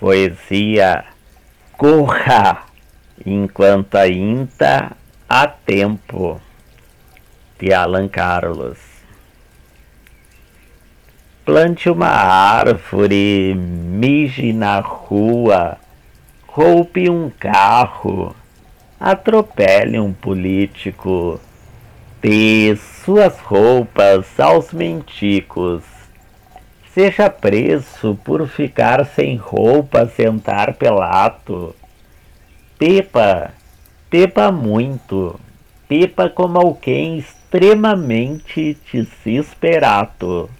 Poesia Corra enquanto ainda há tempo. De Alan Carlos. Plante uma árvore, mije na rua, roupe um carro, atropele um político, dê suas roupas aos menticos Seja preso por ficar sem roupa, sentar pelato. Pepa, pepa muito, pepa como alguém extremamente desesperado.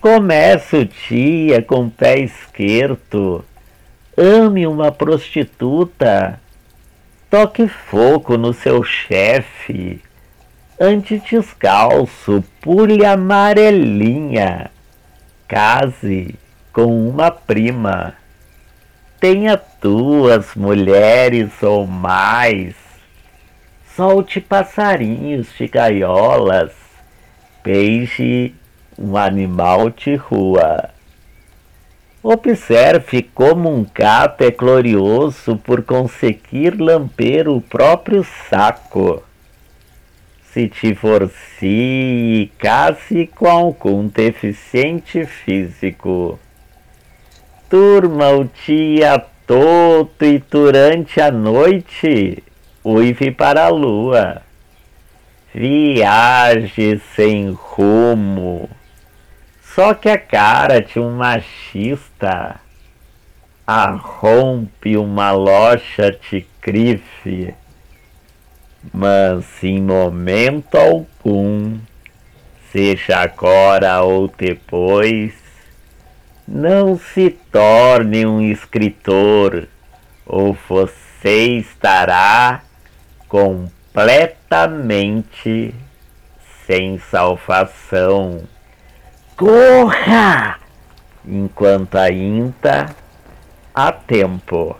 Comece o dia com o pé esquerdo, ame uma prostituta, toque fogo no seu chefe, ande descalço, pule amarelinha Case com uma prima. Tenha duas mulheres ou mais. Solte passarinhos de gaiolas. Beije um animal de rua. Observe como um gato é glorioso por conseguir lamber o próprio saco se divorcie e case com algum deficiente físico. Durma o dia todo e durante a noite uive para a lua. Viaje sem rumo. Só que a cara de um machista arrompe uma loja de grife mas em momento algum, seja agora ou depois, não se torne um escritor, ou você estará completamente sem salvação. Corra! Enquanto ainda há tempo.